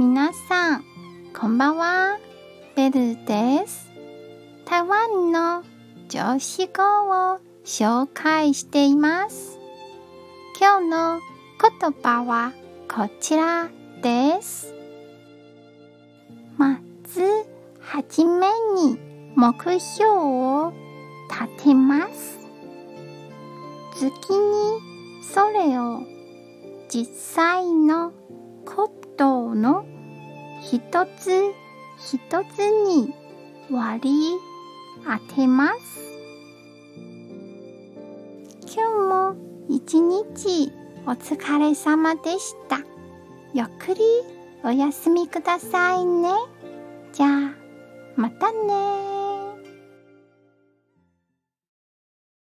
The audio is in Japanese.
皆さん、こんばんは。ベルです。台湾の女子語を紹介しています。今日の言葉はこちらです。まず、はじめに目標を立てます。月にそれを実際のことの一つ一つに割り当てます。今日も一日お疲れ様でした。ゆっくりお休みくださいね。じゃあ、またね